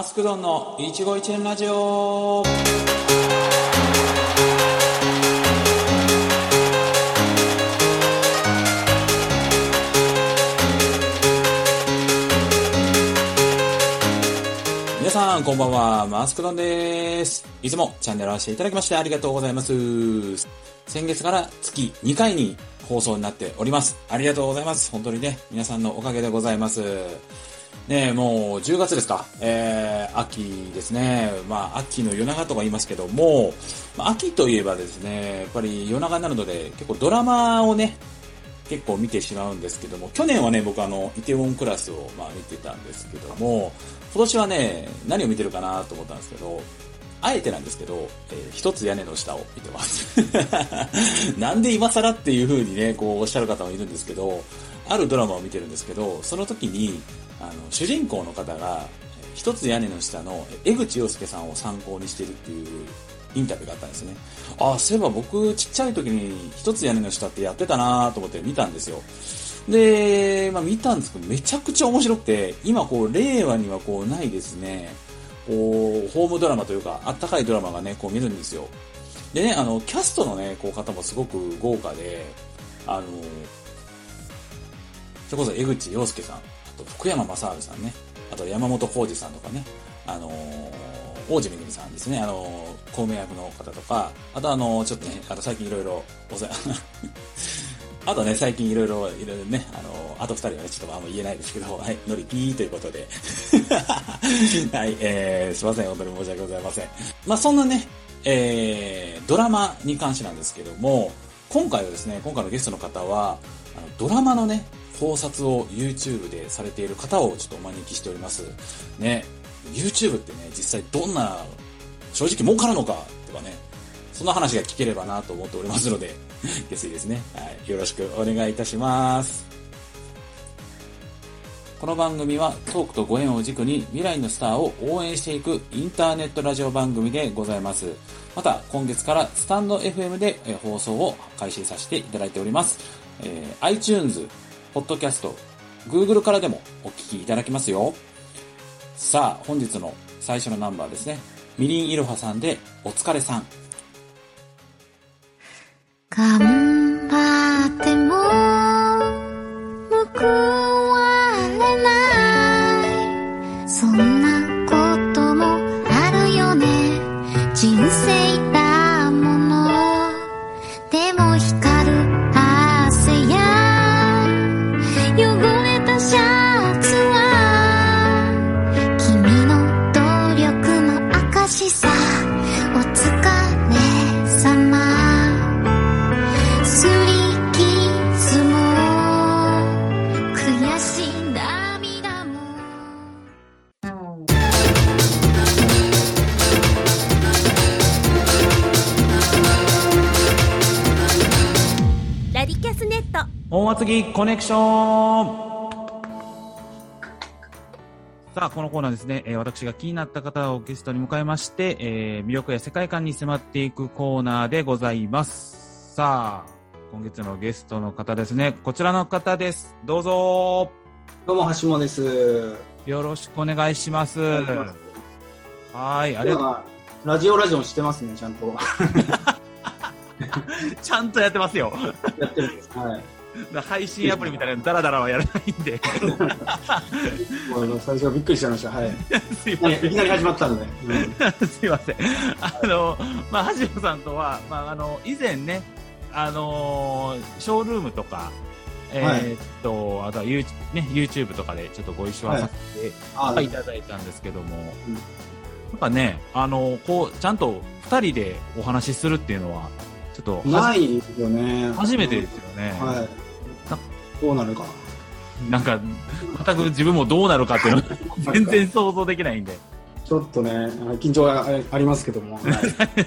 マスクドンの一期一会ラジオ皆さんこんばんは、マスクドンです。いつもチャンネルをしていただきましてありがとうございます。先月から月2回に放送になっております。ありがとうございます。本当にね、皆さんのおかげでございます。ねえ、もう10月ですか。えー、秋ですね。まあ、秋の夜長とか言いますけども、まあ、秋といえばですね、やっぱり夜長になるので、結構ドラマをね、結構見てしまうんですけども、去年はね、僕あの、イテウォンクラスをまあ見てたんですけども、今年はね、何を見てるかなと思ったんですけど、あえてなんですけど、えー一つ屋根の下を見てます。なんで今更っていう風にね、こうおっしゃる方もいるんですけど、あるドラマを見てるんですけど、その時に、あの、主人公の方が、一つ屋根の下の江口洋介さんを参考にしてるっていうインタビューがあったんですね。ああ、そういえば僕ちっちゃい時に一つ屋根の下ってやってたなと思って見たんですよ。で、まあ見たんですけど、めちゃくちゃ面白くて、今こう、令和にはこうないですね、こう、ホームドラマというか、あったかいドラマがね、こう見るんですよ。でね、あの、キャストのね、こう方もすごく豪華で、あの、それこそ江口洋介さん、あと福山雅治さんね、あと山本浩二さんとかね、あの王子めぐみさんですね、あの公明役の方とか、あとあのちょっとね、あと最近いろいろ、おさ あとね、最近いろいろ、いろいろね、あの、あと二人はね、ちょっとあんま言えないですけど、はい、のりぴーということで。はい、えー、すいません、本当に申し訳ございません。まあ、そんなね、えー、ドラマに関してなんですけども、今回はですね、今回のゲストの方は、あのドラマのね、考察を YouTube でされている方をちょっとお招きしております。ね、YouTube ってね、実際どんな、正直儲かるのかとかね、そんな話が聞ければなと思っておりますので、ですいですね。はい。よろしくお願いいたします。この番組はトークとご縁を軸に未来のスターを応援していくインターネットラジオ番組でございます。また、今月からスタンド FM で放送を開始させていただいております。えー iTunes、ポッドキャスト、Google からでもお聞きいただけますよ。さあ、本日の最初のナンバーですね。みりんいろはさんで、お疲れさん。頑張ってコネクションさあ、このコーナーですね、えー私が気になった方をゲストに迎えまして、えー魅力や世界観に迫っていくコーナーでございます。さあ、今月のゲストの方ですね、こちらの方です。どうぞどうも、橋本です。よろしくお願いします。はい、ありがとう。今ラジオラジオしてますね、ちゃんと。ちゃんとやってますよ。やってるんです。はい。配信アプリみたいなダラダラはやらないんで。最初はびっくりしちゃいました。はい。すいませんいきなり始まったので。う んすいません。あの、まあ、橋本さんとは、まあ、あの、以前ね、あのーショールームとか、えーっと、あとは YouTube,、ね、YouTube とかでちょっとご一緒はさせてあいただいたんですけども、うんやっぱね、あの、こう、ちゃんと二人でお話しするっていうのは、ちょっとないですよね。初めてですよね。はいな。どうなるか。なんか、全く自分もどうなるかっていうのは 全然想像できないんで。ちょっとね、緊張があありますけども。はい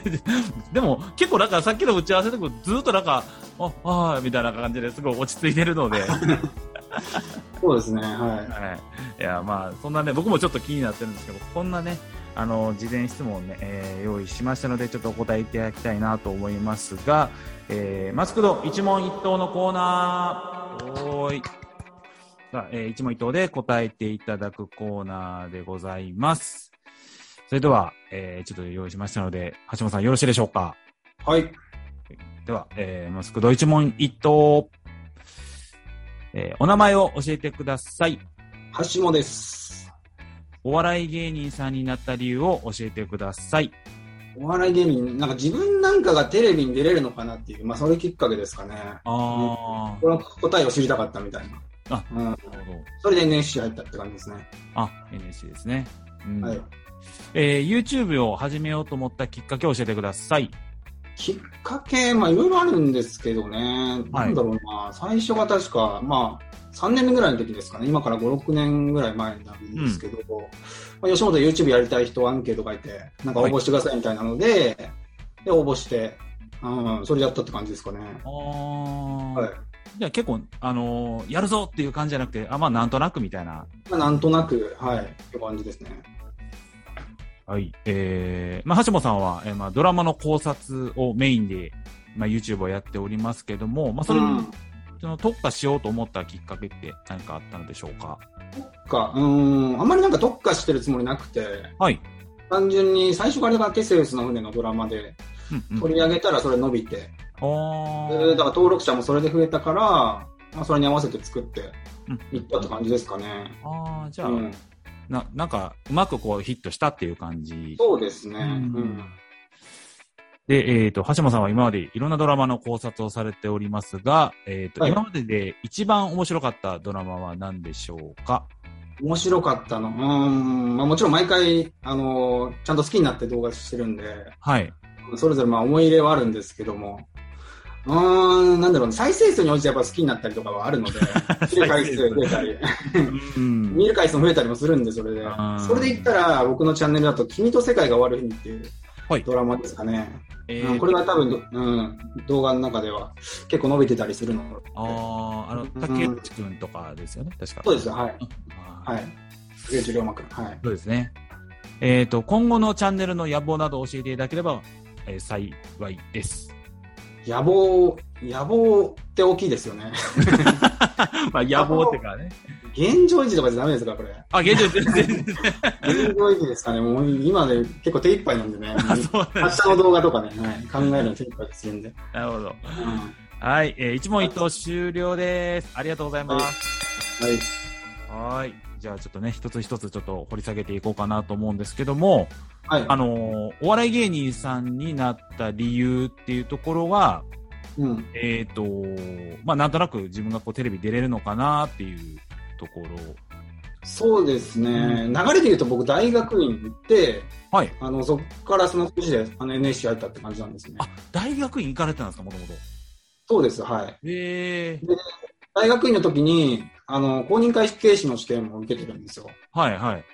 でも、結構なんかさっきの打ち合わせでもずっとなんか、あ、あーみたいな感じですごい落ち着いてるので、は そうですね。はい。い。いや、まあ、そんなね、僕もちょっと気になってるんですけど、こんなね、あの、事前質問をね、えー用意しましたので、ちょっとお答えいただきたいなと思いますが、えー、マスクド一問一答のコーナー、おーい。さあ、えー一問一答で答えていただくコーナーでございます。それでは、えー、ちょっと用意しましたので、橋本さんよろしいでしょうか？はい。では、えー、マスクド一問一答。えー、お名前を教えてください。橋本です。お笑い芸人さんになった理由を教えてください。お笑い芸人、なんか自分なんかがテレビに出れるのかなっていう、まあそれきっかけですかね。あこの答えを知りたかったみたいな。あうん。ー、なるほど。それで NSC 入ったって感じですね。あ、NSC ですね。うんはい。えー、YouTube を始めようと思ったきっかけを教えてください。きっかけ、まあいろいろあるんですけどね。はいなんだろうな。最初が確か、まあ3年目ぐらいの時ですかね。今から5、6年ぐらい前になるんですけど、まあ、吉本 YouTube やりたい人アンケート書いて、なんか応募してくださいみたいなので、で、応募して、うん、それやったって感じですかね。あーはい。じゃあ結構、あのーやるぞっていう感じじゃなくて、あ、まあなんとなくみたいな。まあ、なんとなく、はい、って感じですね。はい。えー、まあ橋本さんは、えーまあドラマの考察をメインで、まあ YouTube をやっておりますけども、まあそれに、うん。その特化しようと思ったきっかけって何かあったのでしょうか？か、うん、あんまりなんか特化してるつもりなくて、はい。単純に最初からがテセウスの船のドラマでうんうん。取り上げたらそれ伸びて、あー。でだから登録者もそれで増えたから、まあ、それに合わせて作ってうん。いったって感じですかね。あーじゃあ、うん、な、なんか、うまくこうヒットしたっていう感じ。そうですね。うんうんで、えっ、と、橋本さんは今までいろんなドラマの考察をされておりますが、えっ、と、はい今までで一番面白かったドラマは何でしょうか？面白かったの。うん、まあ、もちろん毎回、あのーちゃんと好きになって動画してるんで、はい。それぞれまあ思い入れはあるんですけども、うーん、なんだろうね、再生数に応じてやっぱ好きになったりとかはあるので、見る回数増えたり、うん。見る回数も増えたりもするんで、それで。それで言ったら、僕のチャンネルだと、君と世界が終わる日にっていうはいドラマですかね。えうんこれが多分ど、うん、動画の中では結構伸びてたりするので。ああ、あの、竹内くんとかですよね、確か。そうですよ、はい。はい。竹内涼真君。はい。そうですね。えっ、と、今後のチャンネルの野望などを教えていただければ、えー幸いです。野望、野望って大きいですよね。まあ、野望ってかね。現状維持とかじゃダメですか、これ。あ、現状全然。現状維持ですかね。もう今で結構手一杯なんでね。あ、そうなんです明日の動画とかね、はい、考えるの手一杯するんで。なるほど。うんはい、えー一問一答終了です。ありがとうございます。はい。はい。じゃあちょっとね、一つ一つちょっと掘り下げていこうかなと思うんですけども、はい。あのーお笑い芸人さんになった理由っていうところは、うん。えっ、と、まあなんとなく自分がこうテレビ出れるのかなっていうところ。そうですね。流れで言うと僕大学院行って、はい。あの、そっからその年であの NSC 入ったって感じなんですねあ。、大学院行かれてたんですか、もともと。そうです、はい。ええ大学院の時に、あの、公認会計士の試験も受けてるんですよ。はいはい。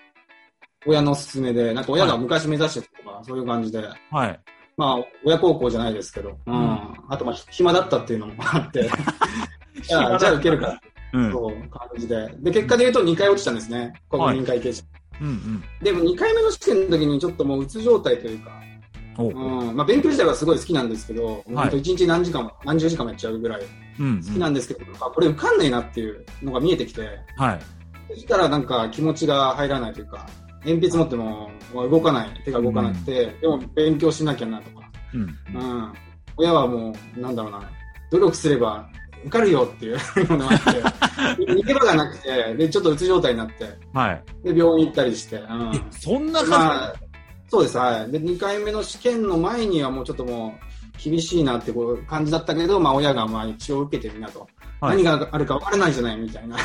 親の勧めで、なんか親が昔目指してたとか、そういう感じで。はい。まあ、親孝行じゃないですけど、うん。うんあと、まあ、暇だったっていうのもあって、じゃあ、じゃあ受けるか、うん。そう、感じで。で、結果で言うと2回落ちたんですね。公認会計士。うんうん。でも2回目の試験の時にちょっともううつ状態というか、おううん。まあ、勉強自体はすごい好きなんですけど、もう本当1日何時間も、何十時間もやっちゃうぐらいうん、好きなんですけど、あ、これ受かんないなっていうのが見えてきて、はい。そしたらなんか気持ちが入らないというか、鉛筆持っても動かない、手が動かなくて、でも勉強しなきゃなとか、うん。うん。親はもう、なんだろうな、努力すれば受かるよっていう のがあって、逃げ場がなくて、で、ちょっとうつ状態になって、はい。で、病院行ったりして、うん。え、そんな感まあ、そうです、はい。で、2回目の試験の前にはもうちょっともう、厳しいなってこう感じだったけど、まあ親がまあ一応受けてみなと。はい何があるか分からないじゃないみたいな。じ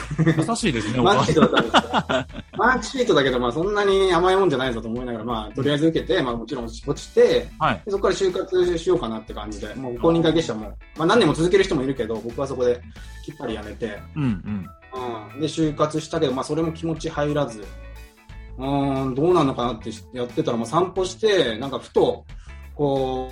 優しいですね、おマー母クシートだったんですよ。マークシートだけど、まあそんなに甘いもんじゃないぞと思いながら、まあとりあえず受けて、まあもちろん落ちて、はい。でそこから就活しようかなって感じで、もう公認会計士はもう、まあ何年も続ける人もいるけど、僕はそこできっぱりやめて、うんうん。うん、で、就活したけど、まあそれも気持ち入らず、うん、どうなのかなってやってたら、もう散歩して、なんかふと、こ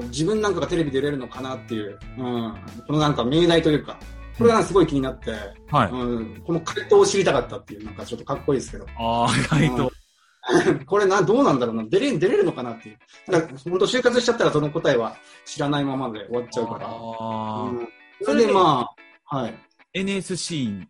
う、自分なんかがテレビ出れるのかなっていう、うん、このなんか命題というか、これがすごい気になって、はい。うん、この回答を知りたかったっていう、なんかちょっとかっこいいですけど、ああ、回答。これな、どうなんだろうな、出れ出れるのかなっていう。だから、本当就活しちゃったらその答えは知らないままで終わっちゃうから。あーうん、それでまあ、はい。NSC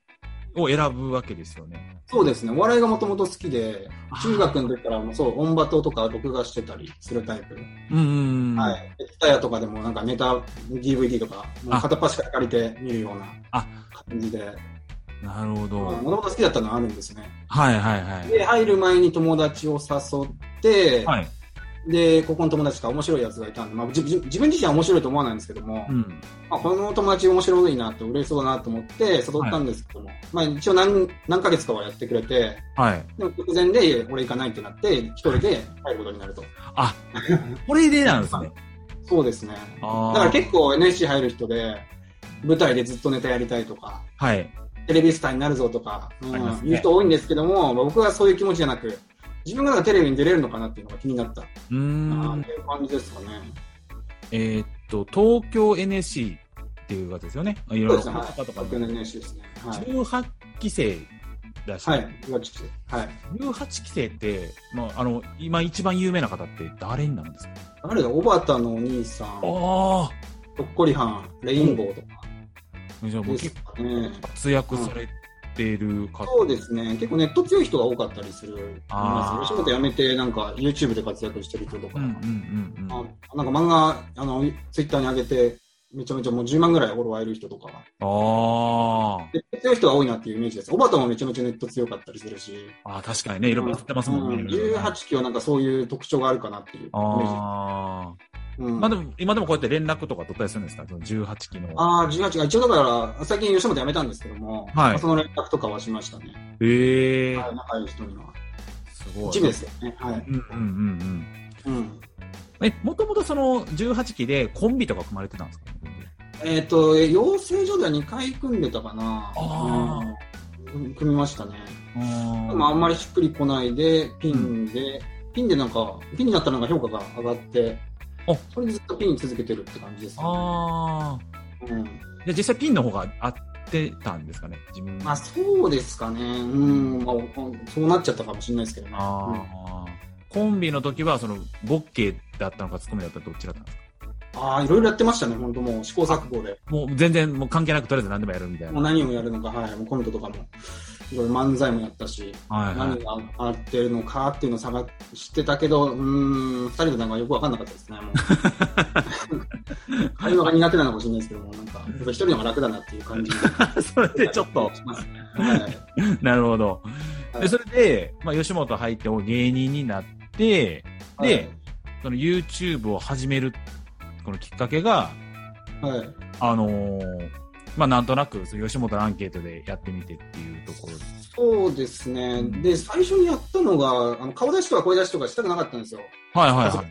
を選ぶわけですよね。そうですね。お笑いがもともと好きで、中学の時からもそう、音バトとか録画してたりするタイプ。うんうんうん。はい。ツタヤとかでもなんかネタ、DVD とか、もうあ片っ端から借りて見るようなあ感じで、なるほど。もともと好きだったのはあるんですね。はいはいはい。で、入る前に友達を誘って、はい。で、ここの友達が面白いやつがいたんで、まあ、自自自分自身は面白いと思わないんですけども、うん。まあ、この友達面白いなと嬉しそうだなと思って誘ったんですけども、まあ一応何何ヶ月かはやってくれて、はい。でも直前で俺行かないってなって、一人で入ることになると。あ、これでなんですね。そうですね。だから結構 NSC 入る人で、舞台でずっとネタやりたいとか、はい。テレビスターになるぞとか、うんねいう人多いんですけども、まあ僕はそういう気持ちじゃなく、自分がなんかテレビに出れるのかなっていうのが気になった。うーんっていう感じですかね。えーっと、東京 NSC っていう方ですよね。いろいろね。はい。僕の NSC ですね。はい。18期生だし、はい。岩木はい。18期生って、まあ、あの、今一番有名な方って誰になるんですか？誰だ、小畑のお兄さん、あとっこりはん、レインボーとかあ。じゃあもう結。構活躍されてる方。そうですね。結構ネット強い人が多かったりする。あー吉本辞めて、なんか YouTube で活躍してる人とか、うんうんうんうん。あなんか漫画、あの、ツイッターに上げて、めちゃめちゃもう10万ぐらいフォロワーいる人とか、あ強い人が多いなっていうイメージです。小畑もめちゃめちゃネット強かったりするし、あ。確かにね、いろいろやってますもんね。うん18期はなんかそういう特徴があるかなっていうイメージ。うんまあでも、今でもこうやって連絡とか取ったりするんですか？その18期の。ああ、18が一応だから、最近吉本辞めたんですけども、はいまあその連絡とかはしましたね。ええはい、仲いい人には。すごい。一部ですよね。はい。うんうんうんうん。うん。え、もともとその18期でコンビとか組まれてたんですか？えっ、と、養成所では2回組んでたかな。あうん組みましたね。あでもあんまりしっくりこないで、ピンで、ピンでなんか、ピンになったらなんか評価が上がってあ、それでずっとピン続けてるって感じですね。ああ。うん。実際ピンの方が合ってたんですかね自分まあそうですかね。うん。まあ、そうなっちゃったかもしれないですけどね。ああ、コンビの時は、その、ボッケだったのかツッコミだったのかどっちだったんですか？ああ、いろいろやってましたね、本当もう試行錯誤で。もう全然もう関係なくとりあえず何でもやるみたいな。もう何をやるのか、はい。もうコントとかも、いろいろ漫才もやったし、はいはい何。が合ってるのかっていうのを探してたけど、うーん、二人でなんかよくわかんなかったですね、もう。会話が苦手なのかもしれないですけども、なんか、やっぱ一人の方が楽だなっていう感じ。それでちょっと。はい。なるほど。で、はいそれで、まあ、吉本入って芸人になって、で、その YouTube を始める、このきっかけが、はい、はい。あのーまあ、なんとなく、その吉本のアンケートでやってみてっていうところ。そうですね。で、最初にやったのが、あの顔出しとか声出しとかしたくなかったんですよ。はいはいはい。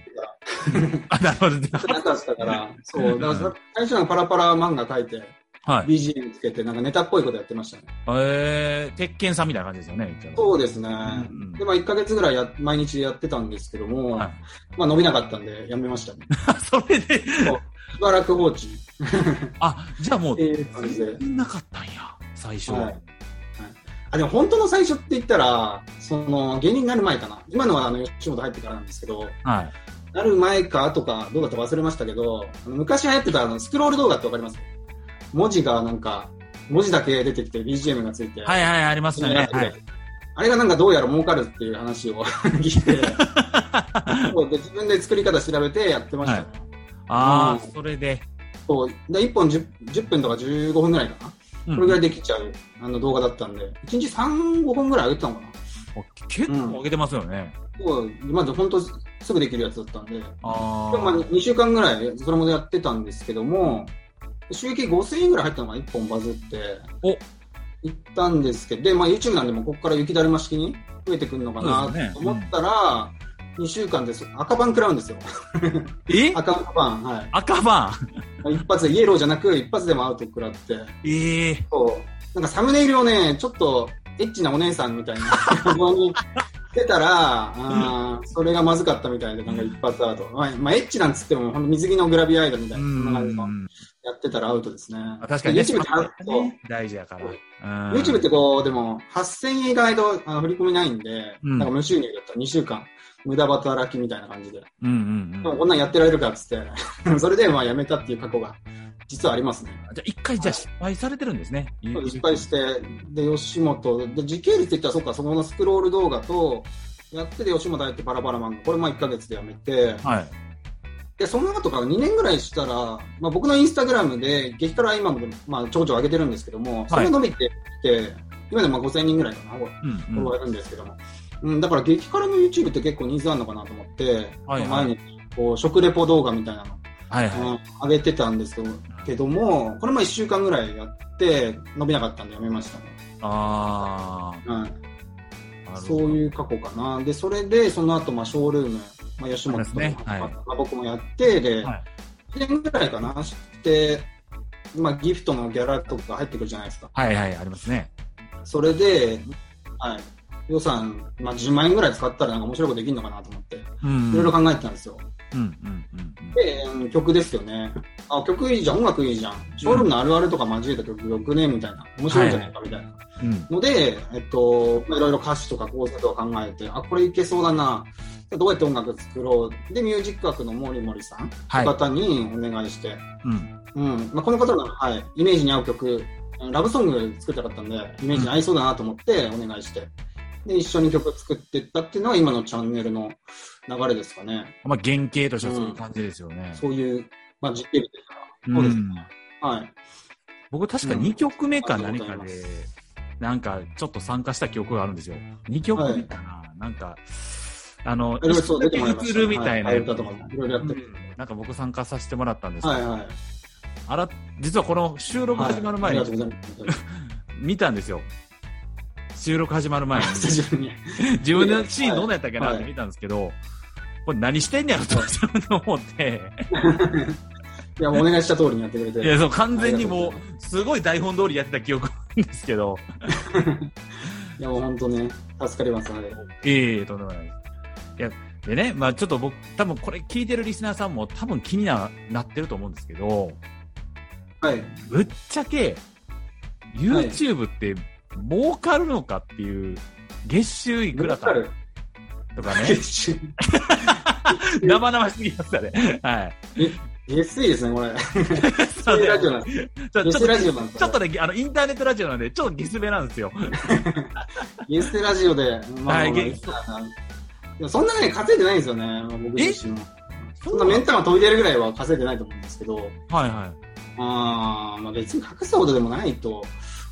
あ、なるほど。が なかったから、そう。だからさ最初はパラパラ漫画書いて、はい。BGM つけて、なんかネタっぽいことやってましたね。えー、鉄拳さんみたいな感じですよね、そうですね。うんうんで、まあ1ヶ月ぐらいや、毎日やってたんですけども、はいまあ伸びなかったんで、やめましたね。それで、しばらく放置っ あ、じゃあもうて、いう感じで。なかったんや、最初は。はい。はいあ、でも本当の最初って言ったら、その、芸人になる前かな。今のはあの、吉本入ってからなんですけど、はい。なる前か後か、どうだったか忘れましたけど、昔流行ってたあのスクロール動画ってわかります？文字がなんか、文字だけ出てきて BGM がついて。はいはい、ありますよね。はい。あれがなんかどうやら儲かるっていう話を 聞いて、自分で作り方調べてやってましたね。ああう、んそれで。そうで1本 10, 10分とか15分ぐらいかな。うんこれぐらいできちゃうあの動画だったんで、1日3、5本ぐらい上げてたのかな。結構上げてますよね。そうまず本当すぐできるやつだったんで、であもまああ。2週間ぐらいそれもやってたんですけども、収益5000円ぐらい入ったのが1本バズって、お行ったんですけど、で、まあ YouTube なんでもここから雪だるま式に増えてくるのかなと思ったら、2週間です赤番食らうんですよ。え？赤番、はい。赤番？一発で、イエローじゃなく一発でもアウト食らって、ええそう。なんかサムネイルをね、ちょっとエッチなお姉さんみたいな画像にしてたら、あーそれがまずかったみたいで、なんか一発アウト。まあ、まあ、エッチなんつっても、ほんと水着のグラビアアイドルみたういな、そんな感じのん。やってたらアウトですね。あ確かにね。YouTube ってね大事やから。うん YouTube ってこう、でも、8000円以外とあの振り込みないんで、うんなんか無収入だったら2週間、無駄働きみたいな感じで。うんうんうん。でもこんなんやってられるかっつって、それでまあやめたっていう過去が実はありますね。じゃあ一回じゃあ失敗されてるんですね。失敗して、で、吉本、で、時系列って言ったらそっか、そこのスクロール動画と、やってで吉本入ってパラパラ漫画、これまあ1ヶ月でやめて、はい。で、その後から2年ぐらいしたら、まあ僕のインスタグラムで、激辛今も、まあちょこちょこ上げてるんですけども、それが伸びてきて、今でもまあ5000人ぐらいかな、フうんォロワーいるんですけども。うん、だから激辛の YouTube って結構ニーズあるのかなと思って、はいはい毎日こう食レポ動画みたいなの、はいはい。うん、上げてたんですけどけども、これも1週間ぐらいやって、伸びなかったんでやめましたね。あうん、あ。そういう過去かな。で、それで、その後、まあ、ショールーム、まあ、吉本とねはいまあ、僕もやって、で、はい1年ぐらいかな、して、まあ、ギフトのギャラとか入ってくるじゃないですか。はいはい、ありますね。それで、はい、予算、まあ、10万円ぐらい使ったらなんか面白いことできるのかなと思って、うん。いろいろ考えてたんですよ。うんうんうんで、うん曲ですよね。あ、曲いいじゃん、音楽いいじゃん。ショールームのあるあるとか交えた曲よくね、みたいな。面白いんじゃないか、みたいな。うん。うん。ので、えっと、まあいろいろ歌詞とか構成とか考えて、あ、これいけそうだな。どうやって音楽作ろう。で、ミュージック学の森森さん、はい方にお願いして、うん。うん。まあ、この方が、はい、イメージに合う曲、ラブソング作りたかったんで、イメージに合いそうだなと思ってお願いして、で、一緒に曲作っていったっていうのが今のチャンネルの流れですかね。まあ、原型としてはそういう感じですよね。そういう、まあ、実験ですかそうですね。はい。僕確か2曲目かうん何かでなんかちょっと参加した記憶があるんですよ。2曲目かな、なんか、あの。映るみたいな。なんか僕参加させてもらったんですけど、はいはい。あら、実はこの収録始まる前にはい。見たんですよ。収録始まる前に。自分のシーンどんなやったっけなって見たんですけど、これ何してんねやろと思って、いや、もうお願いした通りにやってくれて。いや、そう、完全にもう、すごい台本通りやってた記憶なんですけど、いや、もう本当ね、助かります、あれ。ええとんでもないです。いや、でね、まあちょっと僕、多分これ聞いてるリスナーさんも多分気にななってると思うんですけど、はい。ぶっちゃけ、YouTube って儲かるのかっていう、月収いくらかるとかね、月収。生々しすぎますよね。はい。月水ですね、これ。そういうラジオなんです。ちょちょっと月水ラジオなんですちょっとね、あの、インターネットラジオなんで、ちょっとゲスベなんですよ。月水ラジオで、まあ、はいでもそんなね、稼いでないんですよね、僕自身も。そんなメンタル飛び出るぐらいは稼いでないと思うんですけど、はいはあーまあ別に隠すほどでもないと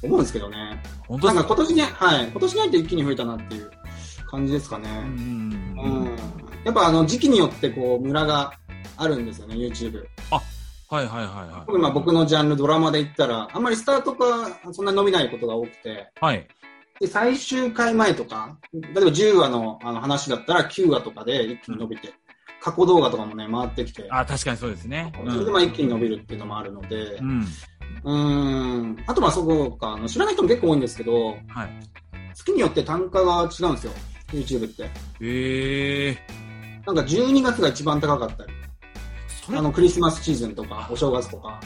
思うんですけどね。い。本当なんか今年ね、はい、今年に入って一気に増えたなっていう感じですかね。うんうんううんん。やっぱあの時期によってこう、ムラがあるんですよね、YouTube。はいはいはいは特にまあ僕のジャンル、ドラマで言ったら、あんまりスタートがそんな伸びないことが多くて、い。はい。で最終回前とか、例えば10話のあの話だったら9話とかで一気に伸びて、過去動画とかもね、回ってきて、あ、確かにそうですね。それでまあ一気に伸びるっていうのもあるのでう、ん。うーん、あとまあそこか、あの知らない人も結構多いんですけど、はい。月によって単価が違うんですよ、YouTube って。ええなんか12月が一番高かったり、あのクリスマスシーズンとか、お正月とか、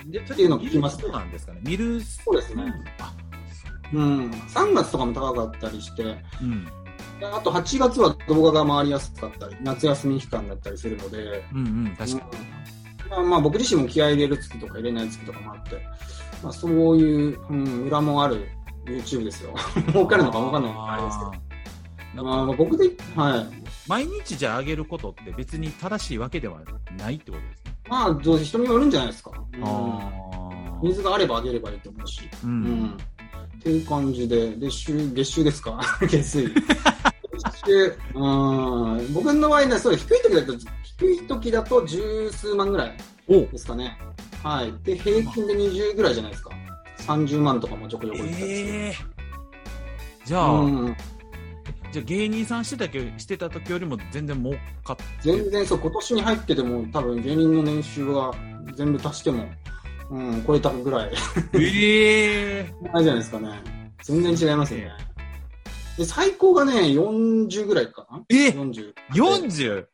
うん、でっていうのを聞きますねそうなんですかね。見る。そうですね。あ、うん、3月とかも高かったりして、うん。であと8月は動画が回りやすかったり、夏休み期間だったりするので、うんうん、確かに。うんまあ、まあ僕自身も気合い入れる月とか入れない月とかもあって、まあ、そういう、うん、裏もある YouTube ですよ。儲かるのか儲かんないのかあれですけど。ど。まあ、まあ僕で、はい。毎日じゃあ上げることって別に正しいわけではないってことですね。まあ、どうせ人によるんじゃないですか。うん、あ水があればあげればいいと思うし。う。うんん。っていう感じで、で、週、月収ですか？月水。月収、うん。僕の場合ね、そう、低い時だと、低い時だと十数万ぐらいおですかね。はい。で、平均で20ぐらいじゃないですか。30万とかもちょこちょこいったり。ええじゃあ、うん。じゃあ芸人さんしてたけしてた時よりも全然儲かって全然そう、今年に入ってても、多分芸人の年収が全部足しても、うん、超えたぐらい。ええないじゃないですかね。全然違いますよね。で、最高がね、40ぐらいかなえ ?40。40!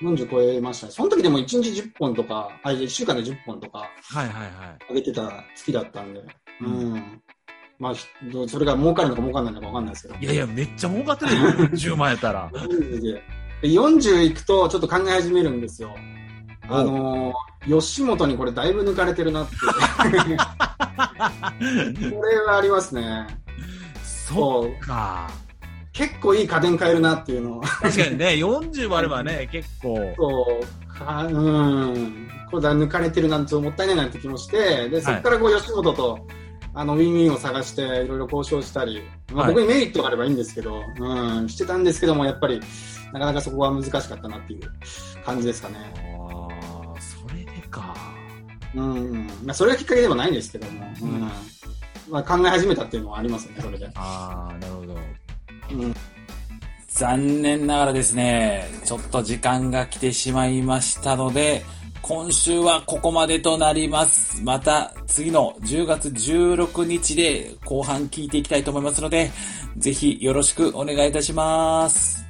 40超えましたね。その時でも1日10本とか、あ、1週間で10本とかはいはいはい。上げてた月だったんで。ううんん。まあ、ひそれが儲かるのか儲かんないのか分かんないですけど。いやいや、めっちゃ儲かってるよ。10万やったら。40 でで40いくとちょっと考え始めるんですよ。あのー、吉本にこれだいぶ抜かれてるなって。これはありますね。そうか。結構いい家電買えるなっていうのを。確かにね、40もあればね、結構。そう、かうん。これだ抜かれてるなんてもったいないなって気もして、で、そこからこう吉本と、あの、ウィンウィンを探して、いろいろ交渉したり、まあ、はい僕にメリットがあればいいんですけど、うん、してたんですけども、やっぱり、なかなかそこは難しかったなっていう感じですかね。か。うん。まあ、それがきっかけでもないんですけども、うん。まあ、考え始めたっていうのはありますね、それで。ああ、なるほど。うん。残念ながらですね、ちょっと時間が来てしまいましたので、今週はここまでとなります。また次の10月16日で後半聞いていきたいと思いますので、ぜひよろしくお願いいたします。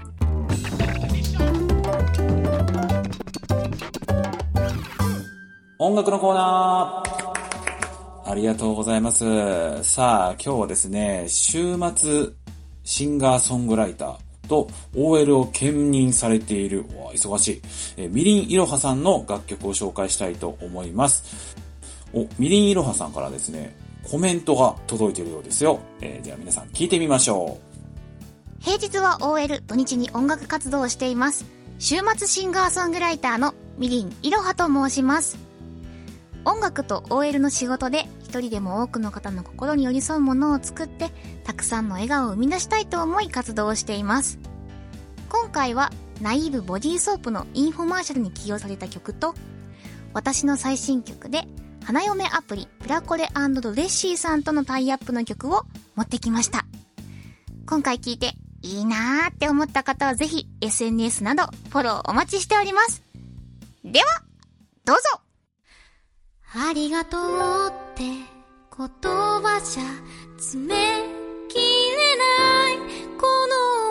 音楽のコーナーありがとうございます。さあ、今日はですね、週末シンガーソングライターと OL を兼任されている、忙しい、えみりんいろはさんの楽曲を紹介したいと思います。お、みりんいろはさんからですね、コメントが届いているようですよ。えーでは皆さん聞いてみましょう平日は OL、土日に音楽活動をしています。週末シンガーソングライターのみりんいろはと申します。音楽と OL の仕事で一人でも多くの方の心に寄り添うものを作って、たくさんの笑顔を生み出したいと思い活動をしています。今回はナイーブボディーソープのインフォマーシャルに起用された曲と、私の最新曲で花嫁アプリプラコレドレッシーさんとのタイアップの曲を持ってきました。今回聞いていいなーって思った方はぜひ SNS などフォローお待ちしております。では、どうぞありがとうって言葉じゃ詰めきれない。この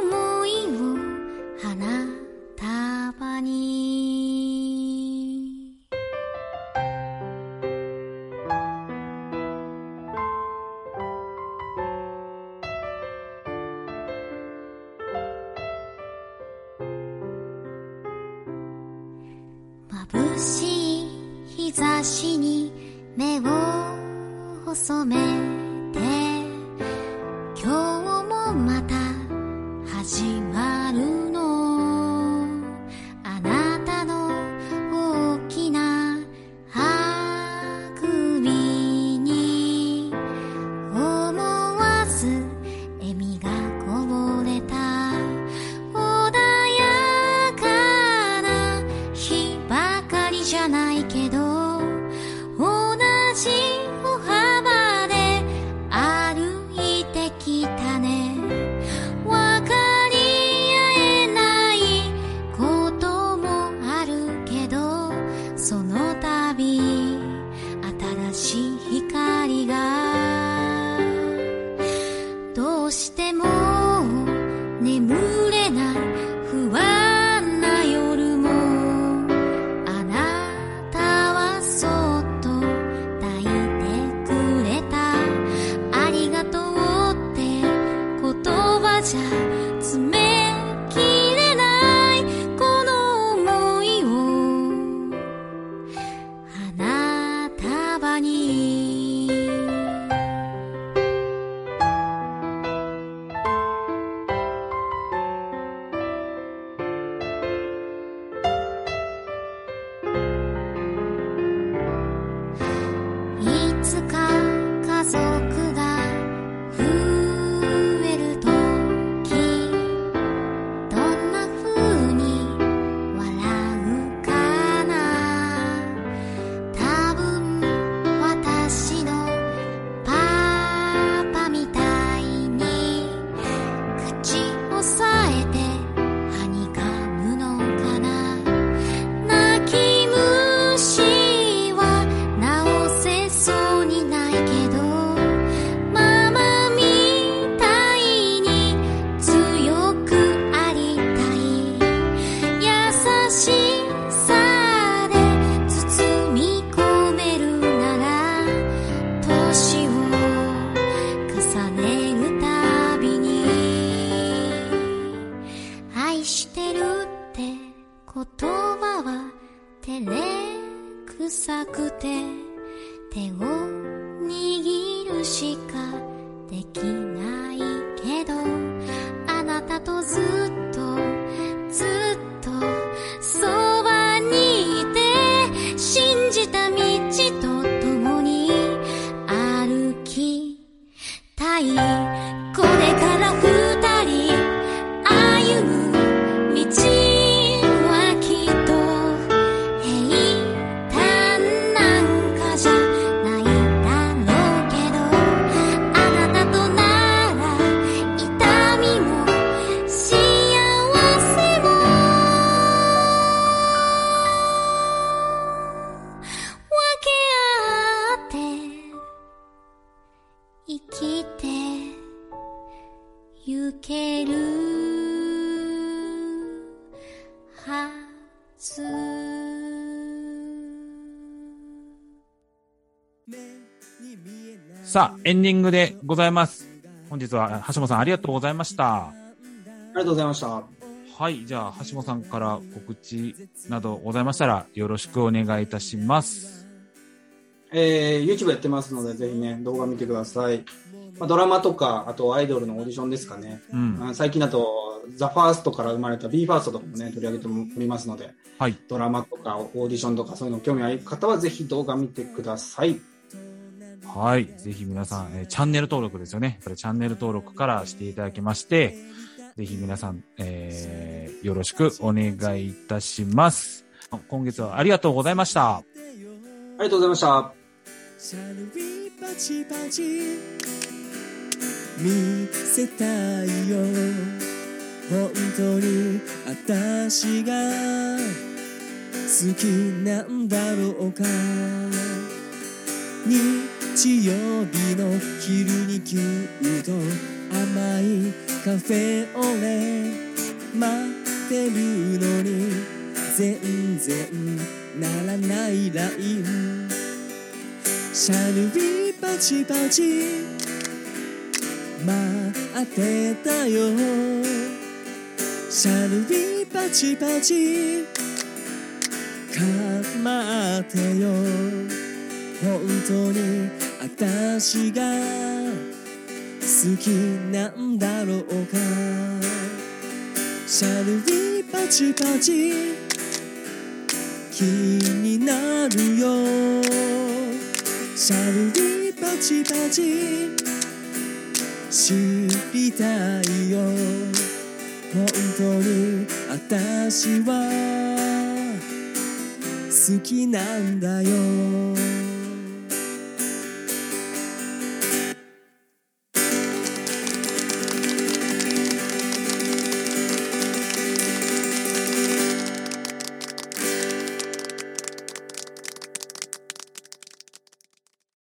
さあ、エンディングでございます。本日は橋本さんありがとうございました。ありがとうございました。はい、じゃあ橋本さんから告知などございましたらよろしくお願いいたします。えー、YouTube やってますので、ぜひね、動画見てください。まあ、ドラマとか、あとアイドルのオーディションですかね。うん。あ最近だと、ザ・ファーストから生まれた BE:FIRST とかもね、取り上げておりますので、はい。ドラマとかオーディションとかそういうの興味ある方は、ぜひ動画見てください。はい。ぜひ皆さん、えーチャンネル登録ですよね。これチャンネル登録からしていただきまして、ぜひ皆さん、えーよろしくお願いいたします。今月はありがとうございました。ありがとうございました。見せたいよ本当に私が好きなんだろうか日曜日の昼にぎゅっと甘いカフェオレ待ってるのに全然ならないライン。シャルビパチパチ。待ってたよ。シャルビパチパチ。構ってよ。本当に私が好きなんだろうか？シャルビパチパチ。気になるよ。シャルビパチパチ。知りたいよ。本当に私は好きなんだよ。